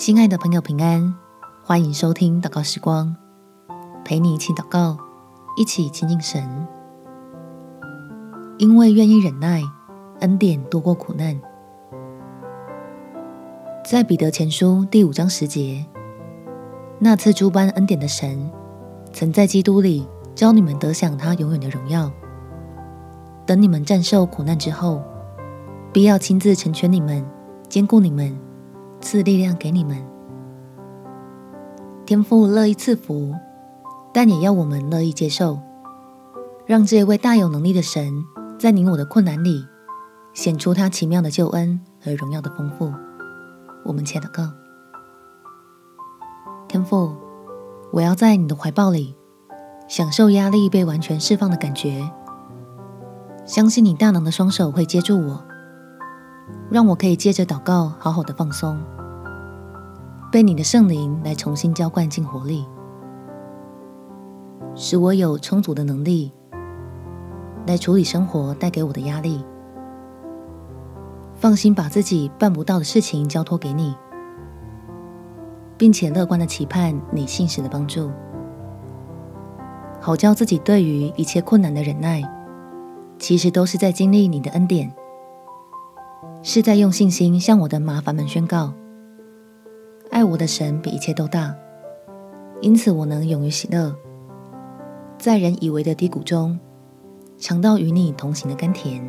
亲爱的朋友，平安！欢迎收听祷告时光，陪你一起祷告，一起亲近神。因为愿意忍耐，恩典多过苦难。在彼得前书第五章十节，那赐诸般恩典的神，曾在基督里教你们得享他永远的荣耀。等你们战胜苦难之后，必要亲自成全你们，坚固你们。赐力量给你们，天父乐意赐福，但也要我们乐意接受，让这位大有能力的神在你我的困难里显出他奇妙的救恩和荣耀的丰富。我们且祷告：天父，我要在你的怀抱里享受压力被完全释放的感觉，相信你大能的双手会接住我。让我可以借着祷告好好的放松，被你的圣灵来重新浇灌进活力，使我有充足的能力来处理生活带给我的压力。放心把自己办不到的事情交托给你，并且乐观的期盼你信实的帮助，好叫自己对于一切困难的忍耐，其实都是在经历你的恩典。是在用信心向我的麻烦们宣告：爱我的神比一切都大，因此我能勇于喜乐，在人以为的低谷中，尝到与你同行的甘甜。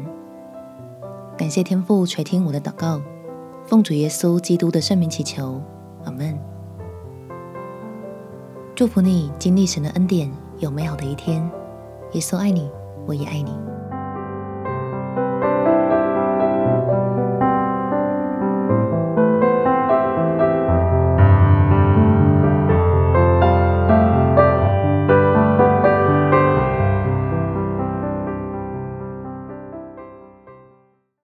感谢天父垂听我的祷告，奉主耶稣基督的圣名祈求，阿门。祝福你经历神的恩典，有美好的一天。耶稣爱你，我也爱你。